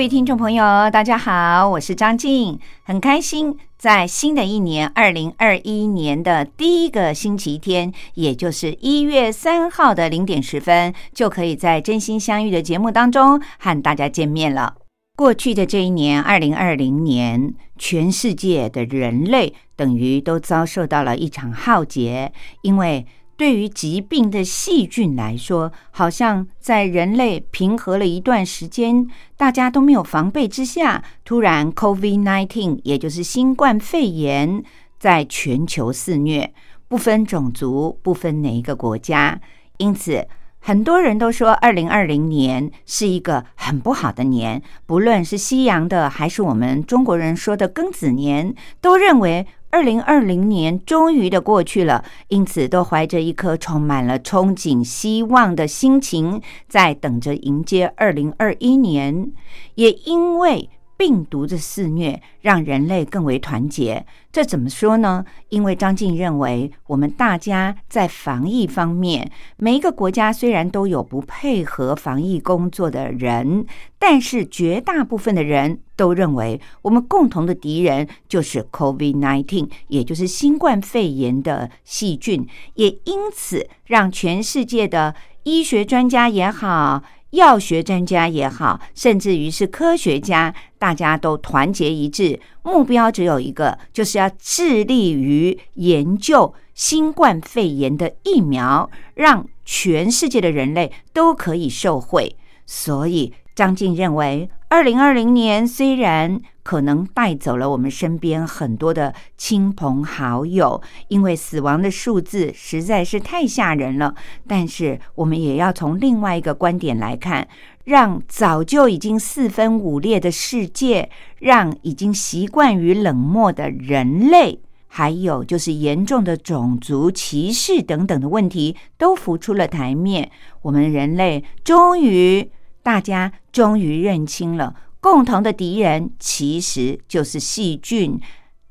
各位听众朋友，大家好，我是张静，很开心在新的一年二零二一年的第一个星期天，也就是一月三号的零点十分，就可以在真心相遇的节目当中和大家见面了。过去的这一年，二零二零年，全世界的人类等于都遭受到了一场浩劫，因为。对于疾病的细菌来说，好像在人类平和了一段时间，大家都没有防备之下，突然 COVID-19，也就是新冠肺炎，在全球肆虐，不分种族，不分哪一个国家。因此，很多人都说，二零二零年是一个很不好的年，不论是西洋的，还是我们中国人说的庚子年，都认为。二零二零年终于的过去了，因此都怀着一颗充满了憧憬、希望的心情，在等着迎接二零二一年。也因为。病毒的肆虐让人类更为团结，这怎么说呢？因为张静认为，我们大家在防疫方面，每一个国家虽然都有不配合防疫工作的人，但是绝大部分的人都认为，我们共同的敌人就是 COVID-19，也就是新冠肺炎的细菌，也因此让全世界的医学专家也好。药学专家也好，甚至于是科学家，大家都团结一致，目标只有一个，就是要致力于研究新冠肺炎的疫苗，让全世界的人类都可以受惠。所以，张静认为。二零二零年虽然可能带走了我们身边很多的亲朋好友，因为死亡的数字实在是太吓人了，但是我们也要从另外一个观点来看，让早就已经四分五裂的世界，让已经习惯于冷漠的人类，还有就是严重的种族歧视等等的问题，都浮出了台面。我们人类终于。大家终于认清了，共同的敌人其实就是细菌。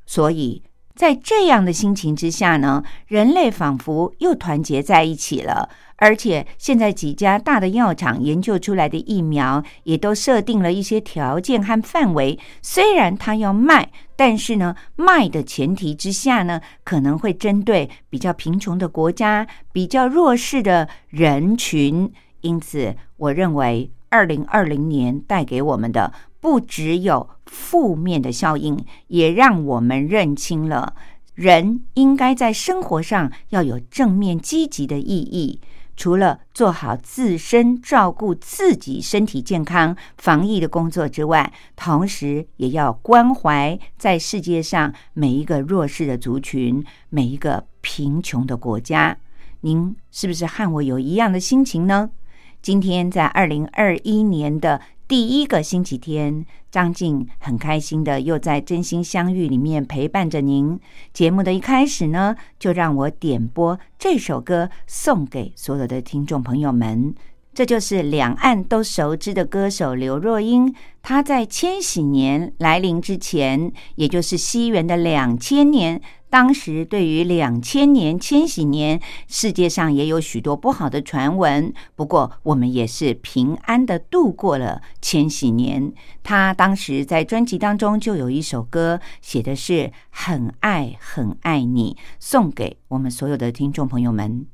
所以在这样的心情之下呢，人类仿佛又团结在一起了。而且现在几家大的药厂研究出来的疫苗，也都设定了一些条件和范围。虽然它要卖，但是呢，卖的前提之下呢，可能会针对比较贫穷的国家、比较弱势的人群。因此，我认为。二零二零年带给我们的不只有负面的效应，也让我们认清了人应该在生活上要有正面积极的意义。除了做好自身照顾自己身体健康、防疫的工作之外，同时也要关怀在世界上每一个弱势的族群、每一个贫穷的国家。您是不是和我有一样的心情呢？今天在二零二一年的第一个星期天，张静很开心的又在真心相遇里面陪伴着您。节目的一开始呢，就让我点播这首歌送给所有的听众朋友们。这就是两岸都熟知的歌手刘若英。她在千禧年来临之前，也就是西元的两千年。当时对于两千年千禧年，世界上也有许多不好的传闻。不过我们也是平安的度过了千禧年。他当时在专辑当中就有一首歌，写的是很爱很爱你，送给我们所有的听众朋友们。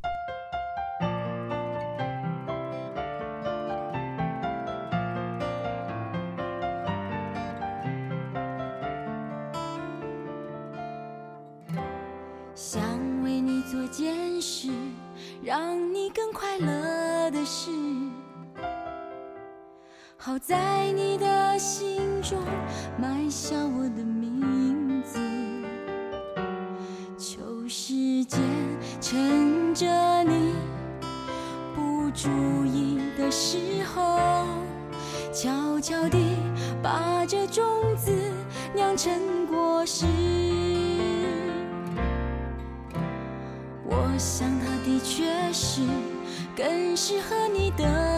做件事让你更快乐的事。好在你的心中埋下我的更适合你的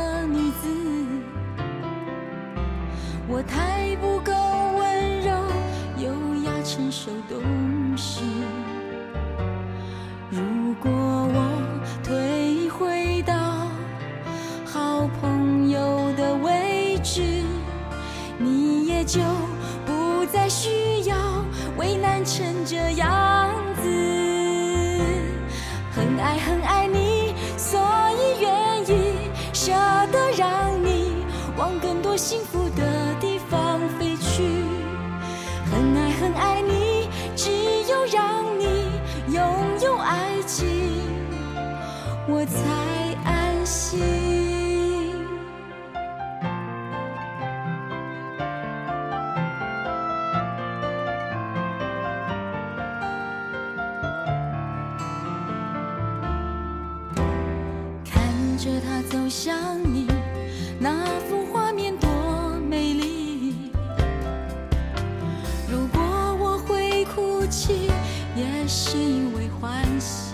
着他走向你，那幅画面多美丽。如果我会哭泣，也是因为欢喜。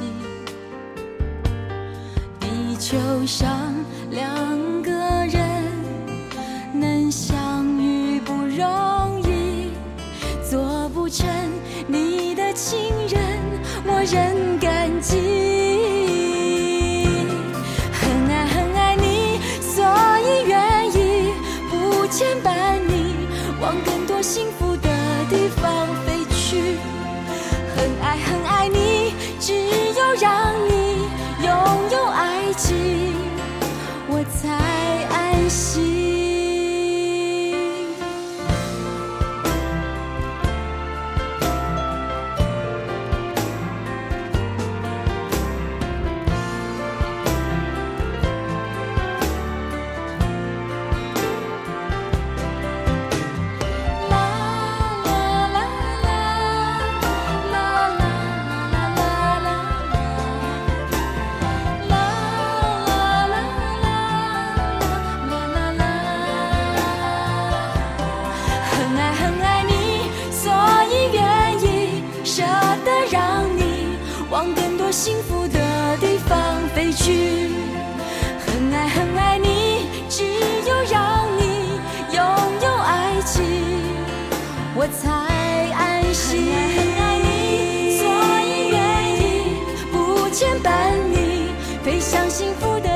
地球上两个人能相遇不容易，做不成你的情人，我仍才安心。很爱你，所以愿意不牵绊你，飞向幸福的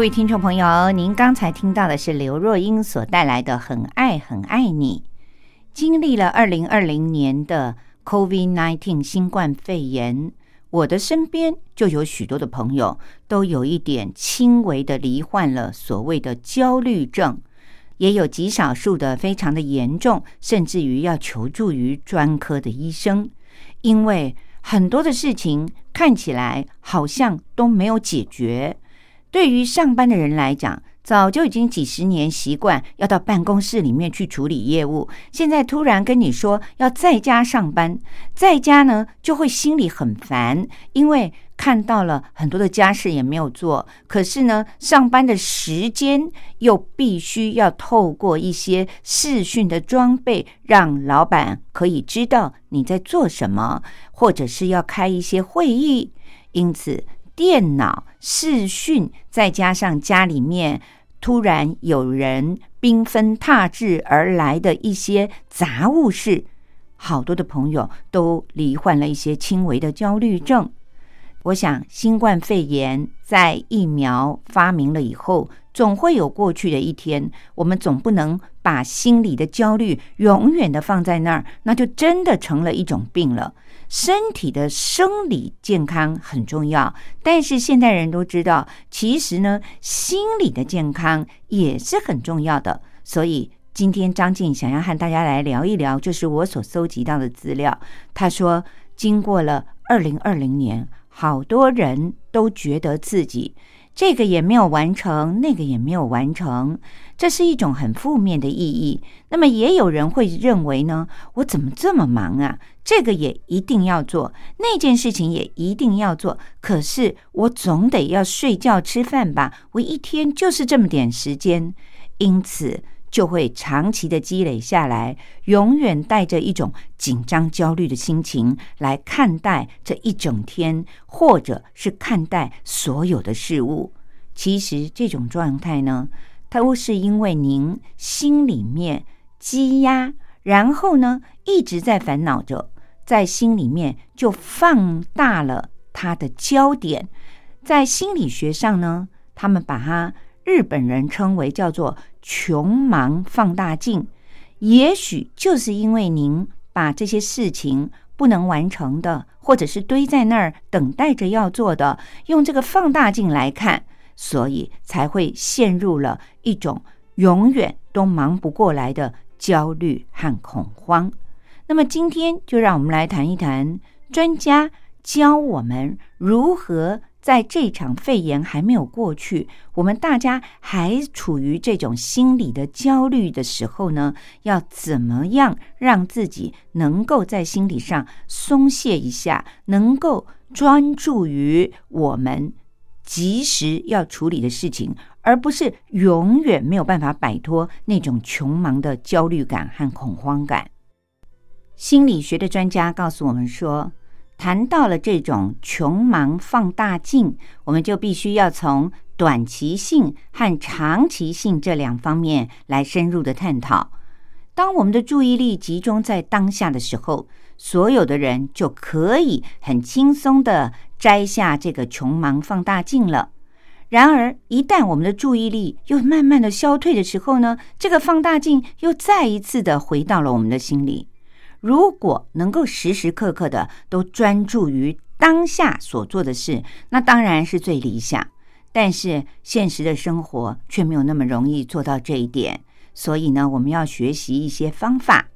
各位听众朋友，您刚才听到的是刘若英所带来的《很爱很爱你》。经历了二零二零年的 COVID-19 新冠肺炎，我的身边就有许多的朋友都有一点轻微的罹患了所谓的焦虑症，也有极少数的非常的严重，甚至于要求助于专科的医生，因为很多的事情看起来好像都没有解决。对于上班的人来讲，早就已经几十年习惯要到办公室里面去处理业务，现在突然跟你说要在家上班，在家呢就会心里很烦，因为看到了很多的家事也没有做，可是呢上班的时间又必须要透过一些视讯的装备，让老板可以知道你在做什么，或者是要开一些会议，因此。电脑、视讯，再加上家里面突然有人缤纷沓至而来的一些杂物事，好多的朋友都罹患了一些轻微的焦虑症。我想，新冠肺炎在疫苗发明了以后，总会有过去的一天。我们总不能把心理的焦虑永远的放在那儿，那就真的成了一种病了。身体的生理健康很重要，但是现代人都知道，其实呢，心理的健康也是很重要的。所以今天张静想要和大家来聊一聊，就是我所搜集到的资料。他说，经过了二零二零年。好多人都觉得自己这个也没有完成，那个也没有完成，这是一种很负面的意义。那么也有人会认为呢，我怎么这么忙啊？这个也一定要做，那件事情也一定要做，可是我总得要睡觉吃饭吧？我一天就是这么点时间，因此。就会长期的积累下来，永远带着一种紧张、焦虑的心情来看待这一整天，或者是看待所有的事物。其实这种状态呢，都是因为您心里面积压，然后呢一直在烦恼着，在心里面就放大了它的焦点。在心理学上呢，他们把它。日本人称为叫做“穷忙放大镜”，也许就是因为您把这些事情不能完成的，或者是堆在那儿等待着要做的，用这个放大镜来看，所以才会陷入了一种永远都忙不过来的焦虑和恐慌。那么今天就让我们来谈一谈，专家教我们如何。在这场肺炎还没有过去，我们大家还处于这种心理的焦虑的时候呢，要怎么样让自己能够在心理上松懈一下，能够专注于我们及时要处理的事情，而不是永远没有办法摆脱那种穷忙的焦虑感和恐慌感？心理学的专家告诉我们说。谈到了这种穷忙放大镜，我们就必须要从短期性和长期性这两方面来深入的探讨。当我们的注意力集中在当下的时候，所有的人就可以很轻松的摘下这个穷忙放大镜了。然而，一旦我们的注意力又慢慢的消退的时候呢，这个放大镜又再一次的回到了我们的心里。如果能够时时刻刻的都专注于当下所做的事，那当然是最理想。但是现实的生活却没有那么容易做到这一点，所以呢，我们要学习一些方法。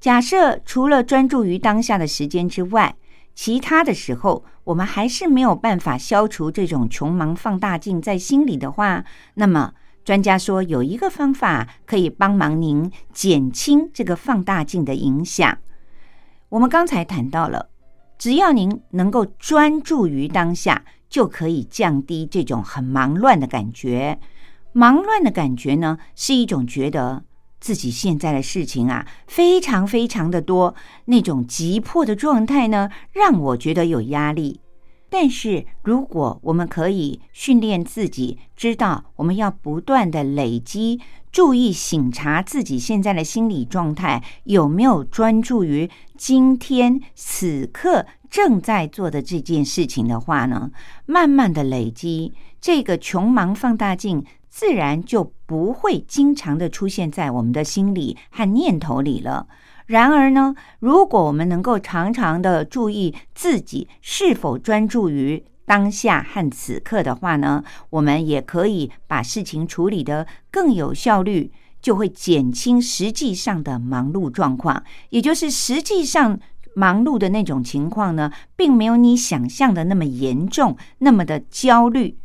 假设除了专注于当下的时间之外，其他的时候我们还是没有办法消除这种穷忙放大镜在心里的话，那么。专家说，有一个方法可以帮忙您减轻这个放大镜的影响。我们刚才谈到了，只要您能够专注于当下，就可以降低这种很忙乱的感觉。忙乱的感觉呢，是一种觉得自己现在的事情啊，非常非常的多，那种急迫的状态呢，让我觉得有压力。但是，如果我们可以训练自己，知道我们要不断的累积，注意醒察自己现在的心理状态有没有专注于今天此刻正在做的这件事情的话呢，慢慢的累积，这个穷忙放大镜自然就不会经常的出现在我们的心里和念头里了。然而呢，如果我们能够常常的注意自己是否专注于当下和此刻的话呢，我们也可以把事情处理得更有效率，就会减轻实际上的忙碌状况。也就是实际上忙碌的那种情况呢，并没有你想象的那么严重，那么的焦虑。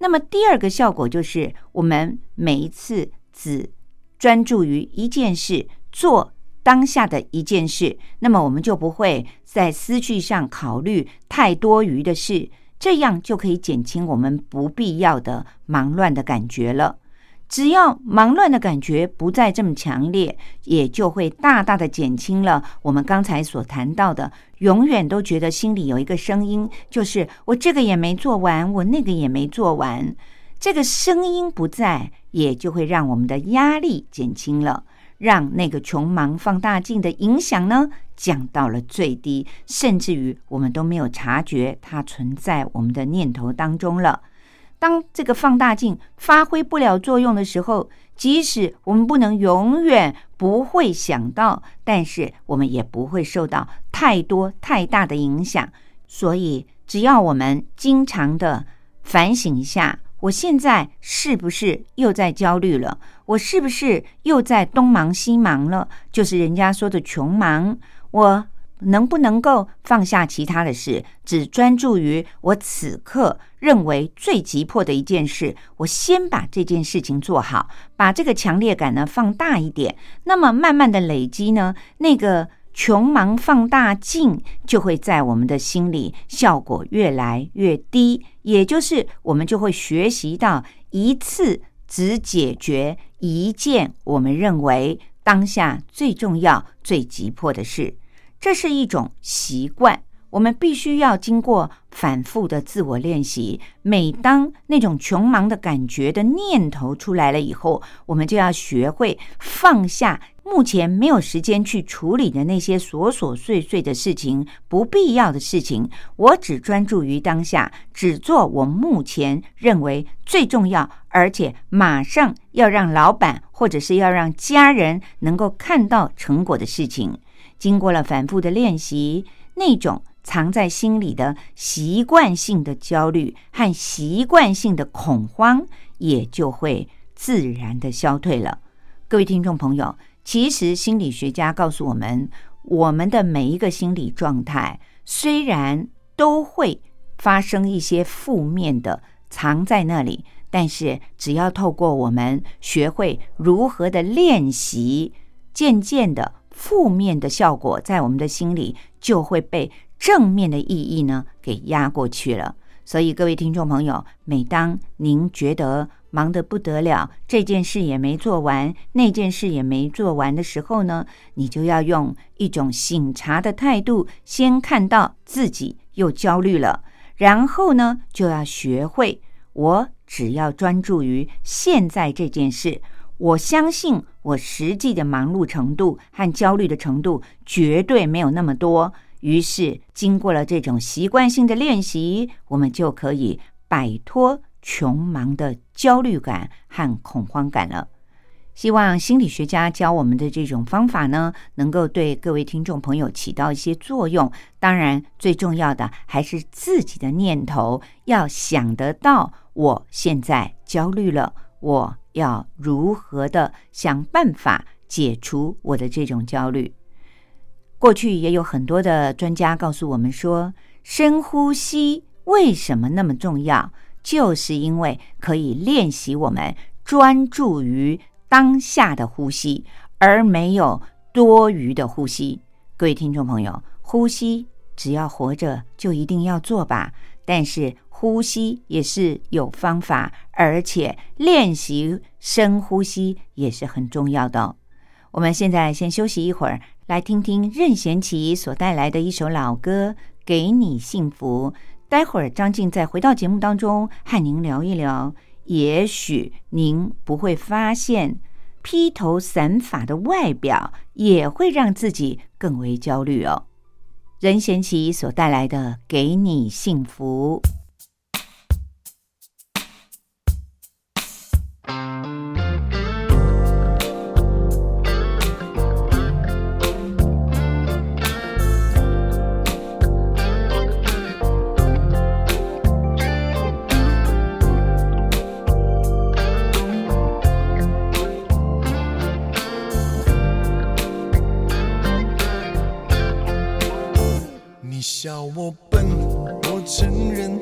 那么第二个效果就是，我们每一次只专注于一件事做。当下的一件事，那么我们就不会在思绪上考虑太多余的事，这样就可以减轻我们不必要的忙乱的感觉了。只要忙乱的感觉不再这么强烈，也就会大大的减轻了我们刚才所谈到的，永远都觉得心里有一个声音，就是我这个也没做完，我那个也没做完。这个声音不在，也就会让我们的压力减轻了，让那个穷忙放大镜的影响呢降到了最低，甚至于我们都没有察觉它存在我们的念头当中了。当这个放大镜发挥不了作用的时候，即使我们不能永远不会想到，但是我们也不会受到太多太大的影响。所以，只要我们经常的反省一下，我现在是不是又在焦虑了？我是不是又在东忙西忙了？就是人家说的穷忙，我。能不能够放下其他的事，只专注于我此刻认为最急迫的一件事？我先把这件事情做好，把这个强烈感呢放大一点。那么慢慢的累积呢，那个穷忙放大镜就会在我们的心里效果越来越低，也就是我们就会学习到一次只解决一件我们认为当下最重要、最急迫的事。这是一种习惯，我们必须要经过反复的自我练习。每当那种穷忙的感觉的念头出来了以后，我们就要学会放下目前没有时间去处理的那些琐琐碎碎的事情、不必要的事情。我只专注于当下，只做我目前认为最重要，而且马上要让老板或者是要让家人能够看到成果的事情。经过了反复的练习，那种藏在心里的习惯性的焦虑和习惯性的恐慌，也就会自然的消退了。各位听众朋友，其实心理学家告诉我们，我们的每一个心理状态，虽然都会发生一些负面的藏在那里，但是只要透过我们学会如何的练习，渐渐的。负面的效果在我们的心里就会被正面的意义呢给压过去了。所以各位听众朋友，每当您觉得忙得不得了，这件事也没做完，那件事也没做完的时候呢，你就要用一种醒察的态度，先看到自己又焦虑了，然后呢，就要学会我只要专注于现在这件事。我相信我实际的忙碌程度和焦虑的程度绝对没有那么多。于是，经过了这种习惯性的练习，我们就可以摆脱穷忙的焦虑感和恐慌感了。希望心理学家教我们的这种方法呢，能够对各位听众朋友起到一些作用。当然，最重要的还是自己的念头要想得到，我现在焦虑了，我。要如何的想办法解除我的这种焦虑？过去也有很多的专家告诉我们说，深呼吸为什么那么重要？就是因为可以练习我们专注于当下的呼吸，而没有多余的呼吸。各位听众朋友，呼吸只要活着就一定要做吧，但是。呼吸也是有方法，而且练习深呼吸也是很重要的。我们现在先休息一会儿，来听听任贤齐所带来的一首老歌《给你幸福》。待会儿张静再回到节目当中和您聊一聊。也许您不会发现，披头散发的外表也会让自己更为焦虑哦。任贤齐所带来的《给你幸福》。笑我笨我承认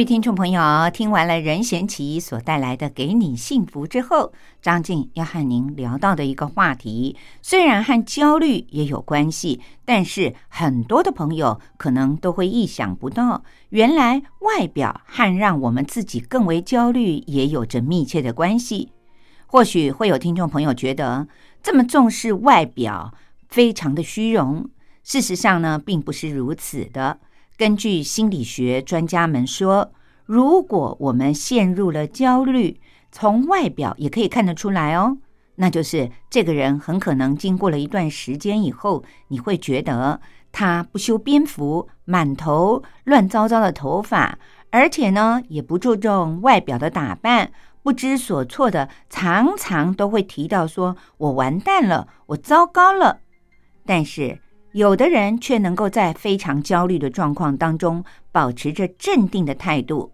各位听众朋友，听完了任贤齐所带来的《给你幸福》之后，张静要和您聊到的一个话题，虽然和焦虑也有关系，但是很多的朋友可能都会意想不到，原来外表和让我们自己更为焦虑也有着密切的关系。或许会有听众朋友觉得，这么重视外表，非常的虚荣。事实上呢，并不是如此的。根据心理学专家们说，如果我们陷入了焦虑，从外表也可以看得出来哦。那就是这个人很可能经过了一段时间以后，你会觉得他不修边幅，满头乱糟糟的头发，而且呢也不注重外表的打扮，不知所措的，常常都会提到说：“我完蛋了，我糟糕了。”但是。有的人却能够在非常焦虑的状况当中保持着镇定的态度。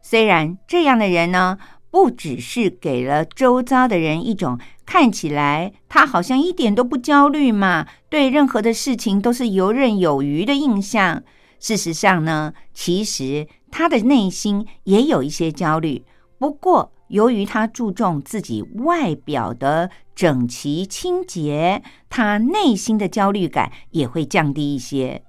虽然这样的人呢，不只是给了周遭的人一种看起来他好像一点都不焦虑嘛，对任何的事情都是游刃有余的印象。事实上呢，其实他的内心也有一些焦虑。不过，由于他注重自己外表的整齐清洁，他内心的焦虑感也会降低一些。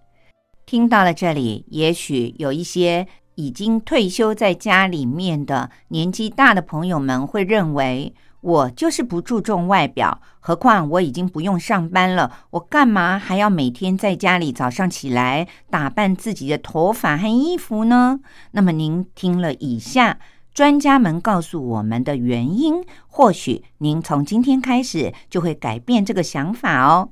听到了这里，也许有一些已经退休在家里面的年纪大的朋友们会认为，我就是不注重外表，何况我已经不用上班了，我干嘛还要每天在家里早上起来打扮自己的头发和衣服呢？那么您听了以下专家们告诉我们的原因，或许您从今天开始就会改变这个想法哦。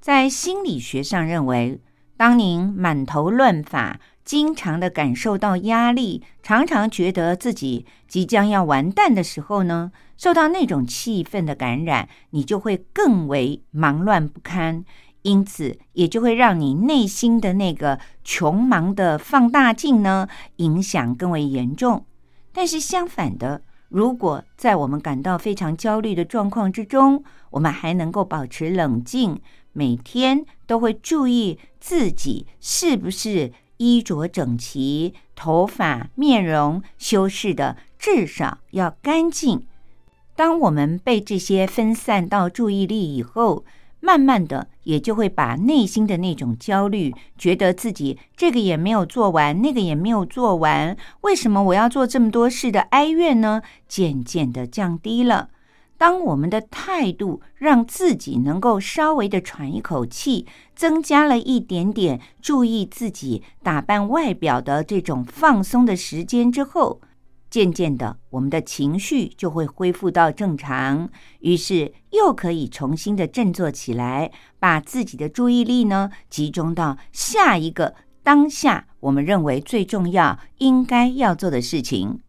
在心理学上认为，当您满头乱发，经常的感受到压力，常常觉得自己即将要完蛋的时候呢，受到那种气氛的感染，你就会更为忙乱不堪，因此也就会让你内心的那个穷忙的放大镜呢，影响更为严重。但是相反的，如果在我们感到非常焦虑的状况之中，我们还能够保持冷静。每天都会注意自己是不是衣着整齐，头发、面容修饰的至少要干净。当我们被这些分散到注意力以后，慢慢的也就会把内心的那种焦虑，觉得自己这个也没有做完，那个也没有做完，为什么我要做这么多事的哀怨呢？渐渐的降低了。当我们的态度让自己能够稍微的喘一口气，增加了一点点注意自己打扮外表的这种放松的时间之后，渐渐的，我们的情绪就会恢复到正常，于是又可以重新的振作起来，把自己的注意力呢集中到下一个当下我们认为最重要应该要做的事情。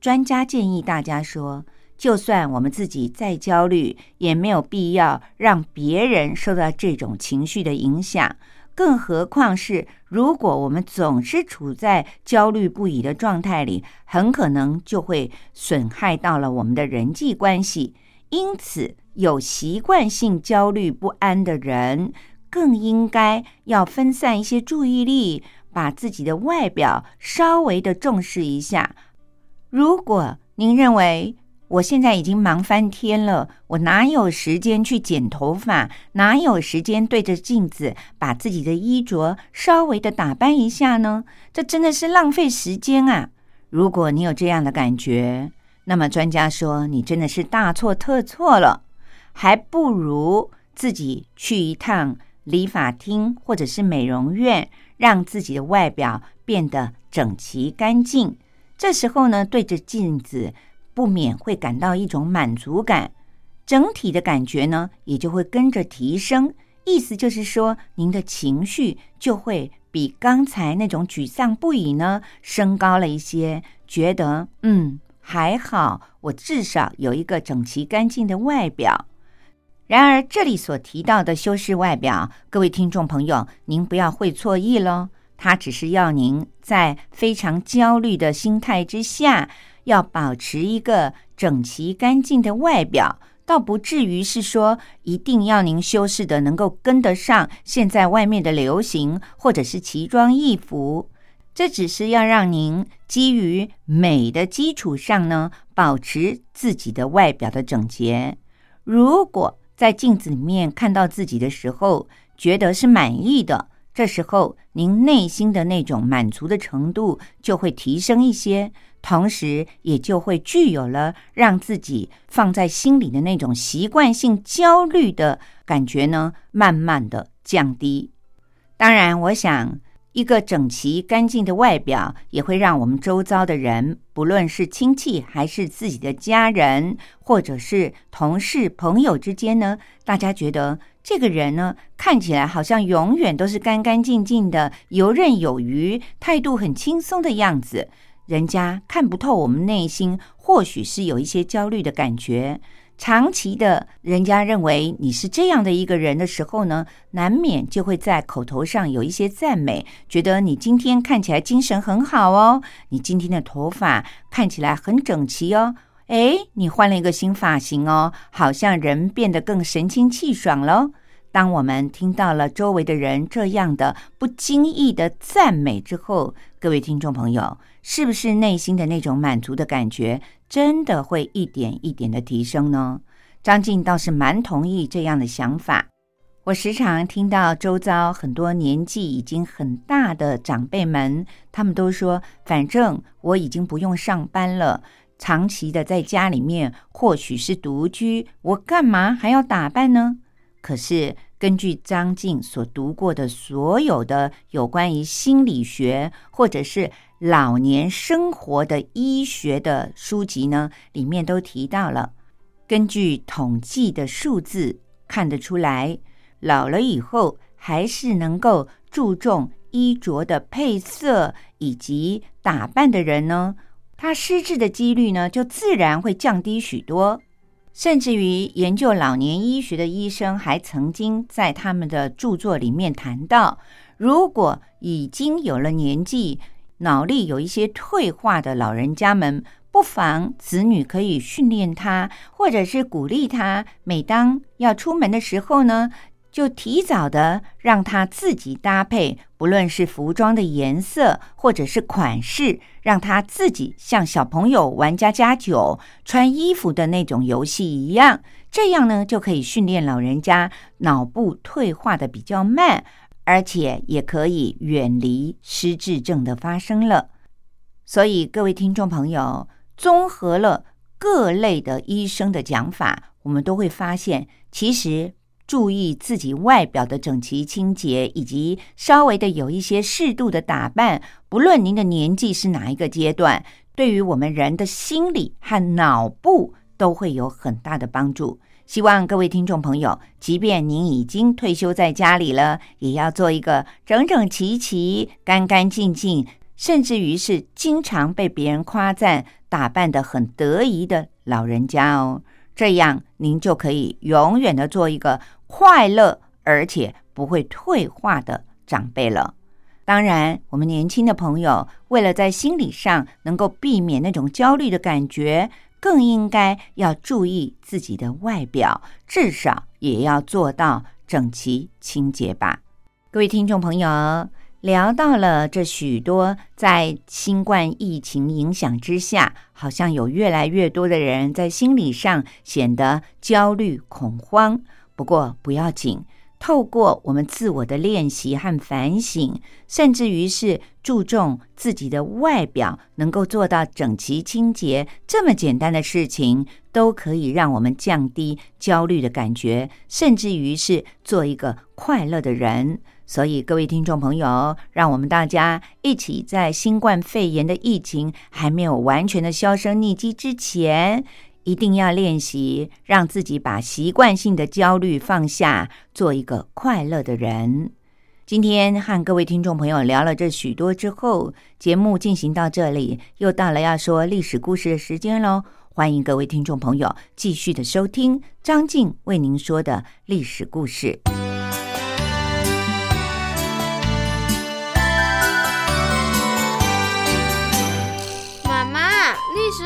专家建议大家说。就算我们自己再焦虑，也没有必要让别人受到这种情绪的影响。更何况是，如果我们总是处在焦虑不已的状态里，很可能就会损害到了我们的人际关系。因此，有习惯性焦虑不安的人，更应该要分散一些注意力，把自己的外表稍微的重视一下。如果您认为，我现在已经忙翻天了，我哪有时间去剪头发？哪有时间对着镜子把自己的衣着稍微的打扮一下呢？这真的是浪费时间啊！如果你有这样的感觉，那么专家说你真的是大错特错了，还不如自己去一趟理发厅或者是美容院，让自己的外表变得整齐干净。这时候呢，对着镜子。不免会感到一种满足感，整体的感觉呢也就会跟着提升。意思就是说，您的情绪就会比刚才那种沮丧不已呢升高了一些，觉得嗯还好，我至少有一个整齐干净的外表。然而，这里所提到的修饰外表，各位听众朋友，您不要会错意喽，它只是要您在非常焦虑的心态之下。要保持一个整齐干净的外表，倒不至于是说一定要您修饰的能够跟得上现在外面的流行，或者是奇装异服。这只是要让您基于美的基础上呢，保持自己的外表的整洁。如果在镜子里面看到自己的时候，觉得是满意的，这时候您内心的那种满足的程度就会提升一些。同时，也就会具有了让自己放在心里的那种习惯性焦虑的感觉呢，慢慢的降低。当然，我想一个整齐干净的外表，也会让我们周遭的人，不论是亲戚还是自己的家人，或者是同事朋友之间呢，大家觉得这个人呢，看起来好像永远都是干干净净的，游刃有余，态度很轻松的样子。人家看不透我们内心，或许是有一些焦虑的感觉。长期的，人家认为你是这样的一个人的时候呢，难免就会在口头上有一些赞美，觉得你今天看起来精神很好哦，你今天的头发看起来很整齐哦，诶，你换了一个新发型哦，好像人变得更神清气爽喽。当我们听到了周围的人这样的不经意的赞美之后，各位听众朋友，是不是内心的那种满足的感觉真的会一点一点的提升呢？张静倒是蛮同意这样的想法。我时常听到周遭很多年纪已经很大的长辈们，他们都说：“反正我已经不用上班了。”长期的在家里面，或许是独居，我干嘛还要打扮呢？可是根据张静所读过的所有的有关于心理学或者是老年生活的医学的书籍呢，里面都提到了，根据统计的数字看得出来，老了以后还是能够注重衣着的配色以及打扮的人呢。他失智的几率呢，就自然会降低许多。甚至于研究老年医学的医生，还曾经在他们的著作里面谈到，如果已经有了年纪，脑力有一些退化的老人家们，不妨子女可以训练他，或者是鼓励他，每当要出门的时候呢。就提早的让他自己搭配，不论是服装的颜色或者是款式，让他自己像小朋友玩家家酒穿衣服的那种游戏一样，这样呢就可以训练老人家脑部退化的比较慢，而且也可以远离失智症的发生了。所以各位听众朋友，综合了各类的医生的讲法，我们都会发现，其实。注意自己外表的整齐清洁，以及稍微的有一些适度的打扮，不论您的年纪是哪一个阶段，对于我们人的心理和脑部都会有很大的帮助。希望各位听众朋友，即便您已经退休在家里了，也要做一个整整齐齐、干干净净，甚至于是经常被别人夸赞、打扮的很得意的老人家哦。这样，您就可以永远的做一个。快乐而且不会退化的长辈了。当然，我们年轻的朋友为了在心理上能够避免那种焦虑的感觉，更应该要注意自己的外表，至少也要做到整齐清洁吧。各位听众朋友，聊到了这许多在新冠疫情影响之下，好像有越来越多的人在心理上显得焦虑恐慌。不过不要紧，透过我们自我的练习和反省，甚至于是注重自己的外表，能够做到整齐清洁，这么简单的事情，都可以让我们降低焦虑的感觉，甚至于是做一个快乐的人。所以，各位听众朋友，让我们大家一起在新冠肺炎的疫情还没有完全的销声匿迹之前。一定要练习，让自己把习惯性的焦虑放下，做一个快乐的人。今天和各位听众朋友聊了这许多之后，节目进行到这里，又到了要说历史故事的时间喽。欢迎各位听众朋友继续的收听张静为您说的历史故事。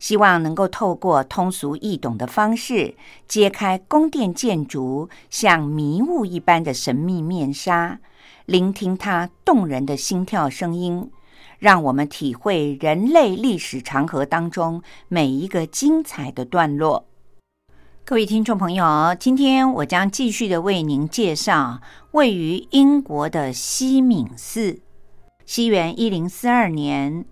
希望能够透过通俗易懂的方式，揭开宫殿建筑像迷雾一般的神秘面纱，聆听它动人的心跳声音，让我们体会人类历史长河当中每一个精彩的段落。各位听众朋友，今天我将继续的为您介绍位于英国的西敏寺。西元一零四二年。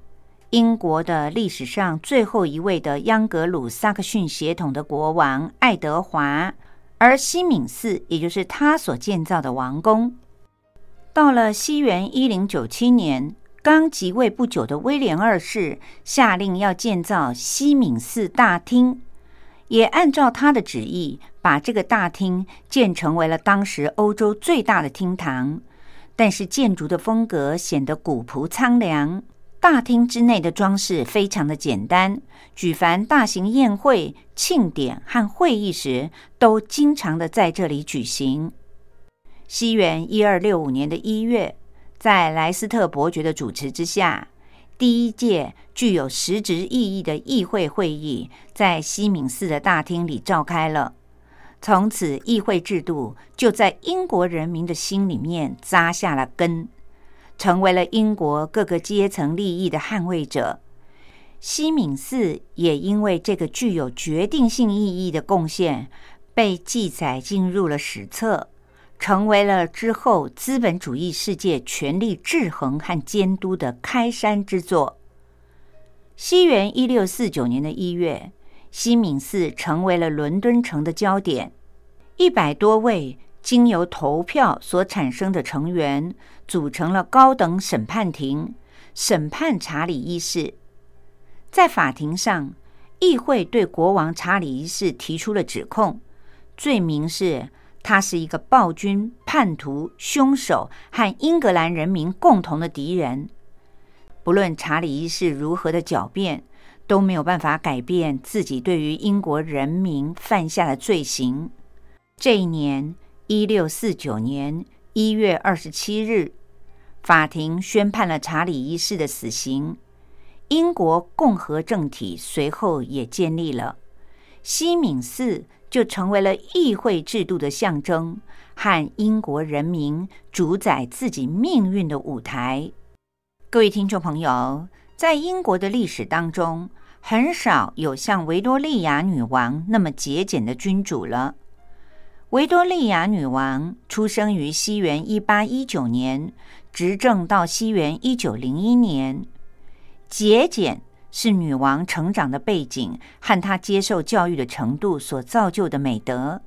英国的历史上最后一位的央格鲁萨克逊血统的国王爱德华，而西敏寺也就是他所建造的王宫。到了西元一零九七年，刚即位不久的威廉二世下令要建造西敏寺大厅，也按照他的旨意，把这个大厅建成为了当时欧洲最大的厅堂。但是建筑的风格显得古朴苍凉。大厅之内的装饰非常的简单，举凡大型宴会、庆典和会议时，都经常的在这里举行。西元一二六五年的一月，在莱斯特伯爵的主持之下，第一届具有实质意义的议会会议在西敏寺的大厅里召开了。从此，议会制度就在英国人民的心里面扎下了根。成为了英国各个阶层利益的捍卫者。西敏寺也因为这个具有决定性意义的贡献，被记载进入了史册，成为了之后资本主义世界权力制衡和监督的开山之作。西元一六四九年的一月，西敏寺成为了伦敦城的焦点，一百多位。经由投票所产生的成员组成了高等审判庭，审判查理一世。在法庭上，议会对国王查理一世提出了指控，罪名是他是一个暴君、叛徒、凶手和英格兰人民共同的敌人。不论查理一世如何的狡辩，都没有办法改变自己对于英国人民犯下的罪行。这一年，一六四九年一月二十七日，法庭宣判了查理一世的死刑。英国共和政体随后也建立了，西敏寺就成为了议会制度的象征和英国人民主宰自己命运的舞台。各位听众朋友，在英国的历史当中，很少有像维多利亚女王那么节俭的君主了。维多利亚女王出生于西元一八一九年，执政到西元一九零一年。节俭是女王成长的背景和她接受教育的程度所造就的美德，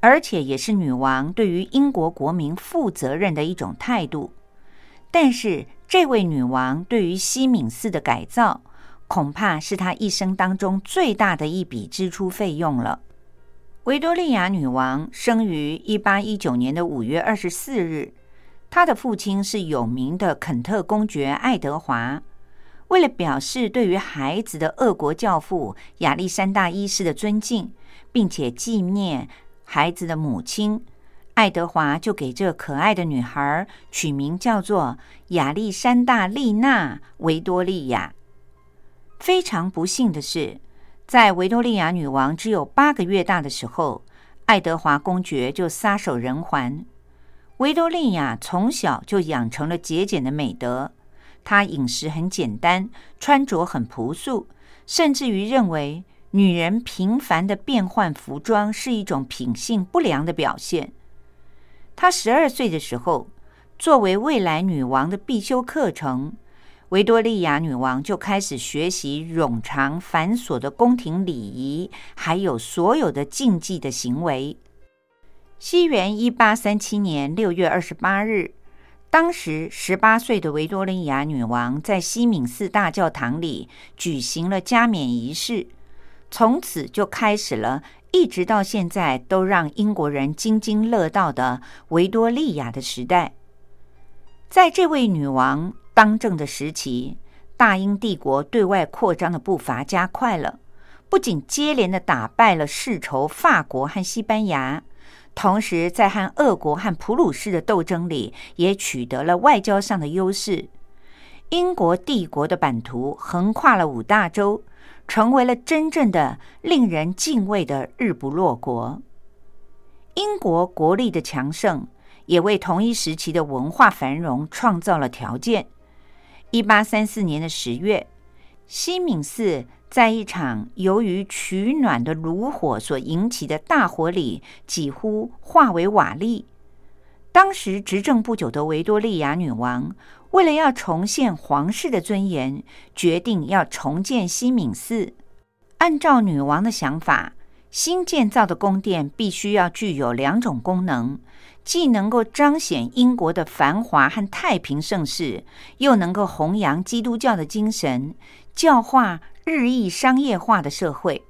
而且也是女王对于英国国民负责任的一种态度。但是，这位女王对于西敏寺的改造，恐怕是她一生当中最大的一笔支出费用了。维多利亚女王生于一八一九年的五月二十四日，她的父亲是有名的肯特公爵爱德华。为了表示对于孩子的俄国教父亚历山大一世的尊敬，并且纪念孩子的母亲。爱德华就给这可爱的女孩取名叫做亚历山大丽娜·维多利亚。非常不幸的是，在维多利亚女王只有八个月大的时候，爱德华公爵就撒手人寰。维多利亚从小就养成了节俭的美德，她饮食很简单，穿着很朴素，甚至于认为女人频繁的变换服装是一种品性不良的表现。她十二岁的时候，作为未来女王的必修课程，维多利亚女王就开始学习冗长繁琐的宫廷礼仪，还有所有的禁忌的行为。西元一八三七年六月二十八日，当时十八岁的维多利亚女王在西敏寺大教堂里举行了加冕仪式，从此就开始了。一直到现在都让英国人津津乐道的维多利亚的时代，在这位女王当政的时期，大英帝国对外扩张的步伐加快了，不仅接连的打败了世仇法国和西班牙，同时在和俄国和普鲁士的斗争里，也取得了外交上的优势。英国帝国的版图横跨了五大洲。成为了真正的令人敬畏的日不落国。英国国力的强盛，也为同一时期的文化繁荣创造了条件。一八三四年的十月，西敏寺在一场由于取暖的炉火所引起的大火里，几乎化为瓦砾。当时执政不久的维多利亚女王。为了要重现皇室的尊严，决定要重建西敏寺。按照女王的想法，新建造的宫殿必须要具有两种功能：既能够彰显英国的繁华和太平盛世，又能够弘扬基督教的精神，教化日益商业化的社会。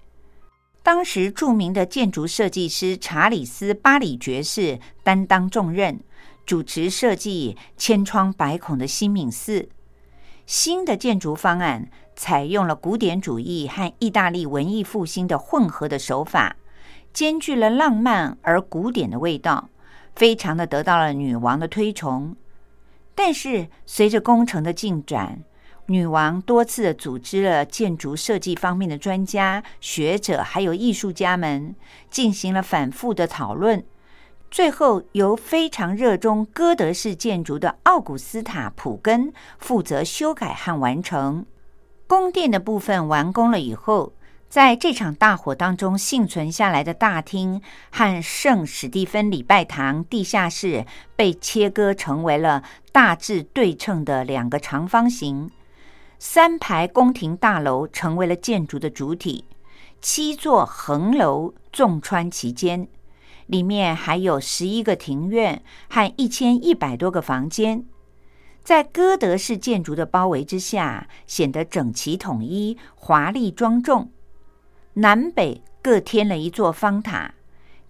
当时著名的建筑设计师查理斯·巴里爵士担当重任。主持设计千疮百孔的西敏寺，新的建筑方案采用了古典主义和意大利文艺复兴的混合的手法，兼具了浪漫而古典的味道，非常的得到了女王的推崇。但是随着工程的进展，女王多次的组织了建筑设计方面的专家学者还有艺术家们，进行了反复的讨论。最后，由非常热衷哥德式建筑的奥古斯塔·普根负责修改和完成宫殿的部分。完工了以后，在这场大火当中幸存下来的大厅和圣史蒂芬礼拜堂地下室被切割成为了大致对称的两个长方形。三排宫廷大楼成为了建筑的主体，七座横楼纵穿其间。里面还有十一个庭院和一千一百多个房间，在哥德式建筑的包围之下，显得整齐统一、华丽庄重。南北各添了一座方塔，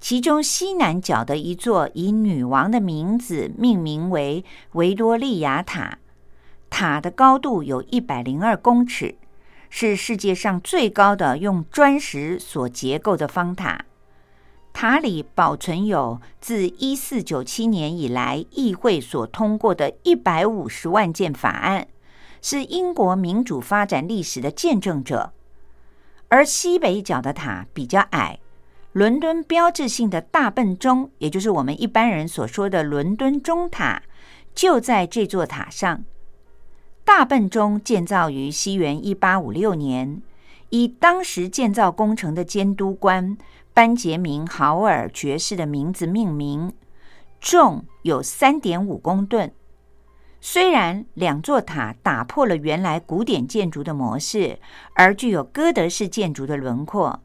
其中西南角的一座以女王的名字命名为维多利亚塔，塔的高度有一百零二公尺，是世界上最高的用砖石所结构的方塔。塔里保存有自一四九七年以来议会所通过的一百五十万件法案，是英国民主发展历史的见证者。而西北角的塔比较矮，伦敦标志性的大笨钟，也就是我们一般人所说的伦敦钟塔，就在这座塔上。大笨钟建造于西元一八五六年，以当时建造工程的监督官。班杰明·豪尔爵士的名字命名，重有三点五公吨。虽然两座塔打破了原来古典建筑的模式，而具有哥德式建筑的轮廓，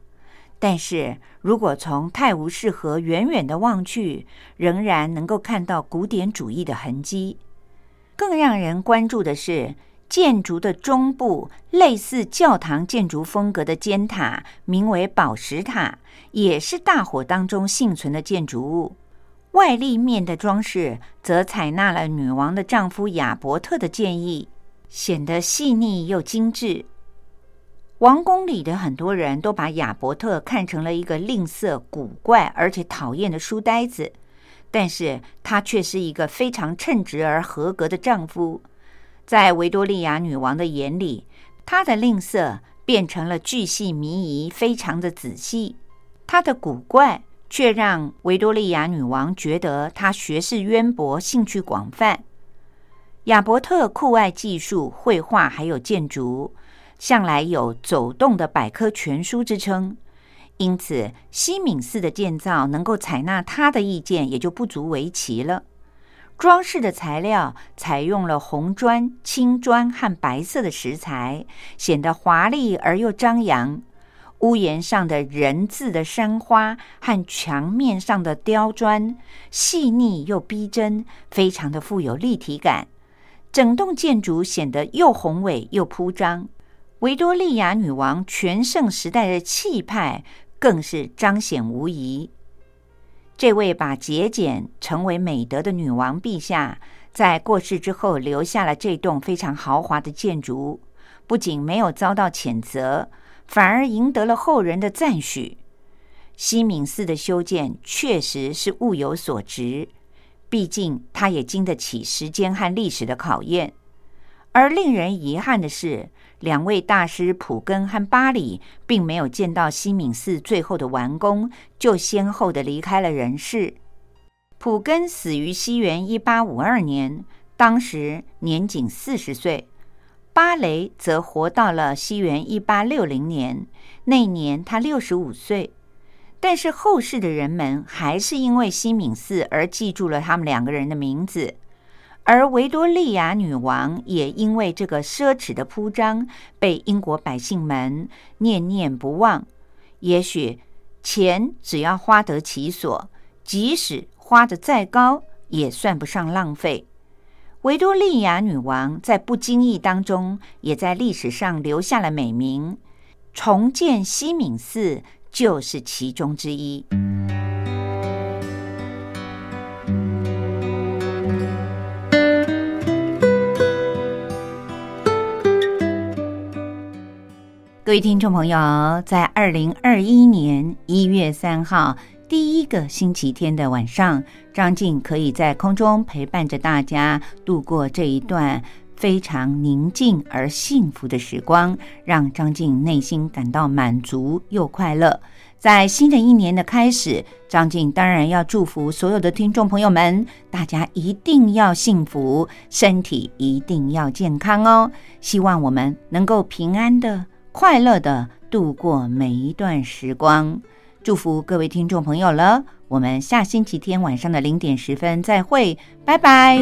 但是如果从泰晤士河远远的望去，仍然能够看到古典主义的痕迹。更让人关注的是。建筑的中部类似教堂建筑风格的尖塔，名为宝石塔，也是大火当中幸存的建筑物。外立面的装饰则采纳了女王的丈夫亚伯特的建议，显得细腻又精致。王宫里的很多人都把亚伯特看成了一个吝啬、古怪而且讨厌的书呆子，但是他却是一个非常称职而合格的丈夫。在维多利亚女王的眼里，她的吝啬变成了巨细靡遗，非常的仔细；她的古怪却让维多利亚女王觉得她学识渊博，兴趣广泛。亚伯特酷爱技术、绘画，还有建筑，向来有“走动的百科全书”之称。因此，西敏寺的建造能够采纳他的意见，也就不足为奇了。装饰的材料采用了红砖、青砖和白色的石材，显得华丽而又张扬。屋檐上的人字的山花和墙面上的雕砖，细腻又逼真，非常的富有立体感。整栋建筑显得又宏伟又铺张。维多利亚女王全盛时代的气派更是彰显无疑。这位把节俭成为美德的女王陛下，在过世之后留下了这栋非常豪华的建筑，不仅没有遭到谴责，反而赢得了后人的赞许。西敏寺的修建确实是物有所值，毕竟它也经得起时间和历史的考验。而令人遗憾的是。两位大师普根和巴里并没有见到西敏寺最后的完工，就先后的离开了人世。普根死于西元一八五二年，当时年仅四十岁；巴雷则活到了西元一八六零年，那年他六十五岁。但是后世的人们还是因为西敏寺而记住了他们两个人的名字。而维多利亚女王也因为这个奢侈的铺张，被英国百姓们念念不忘。也许钱只要花得其所，即使花得再高，也算不上浪费。维多利亚女王在不经意当中，也在历史上留下了美名。重建西敏寺就是其中之一。各位听众朋友，在二零二一年一月三号第一个星期天的晚上，张静可以在空中陪伴着大家度过这一段非常宁静而幸福的时光，让张静内心感到满足又快乐。在新的一年的开始，张静当然要祝福所有的听众朋友们，大家一定要幸福，身体一定要健康哦。希望我们能够平安的。快乐的度过每一段时光，祝福各位听众朋友了。我们下星期天晚上的零点十分再会，拜拜。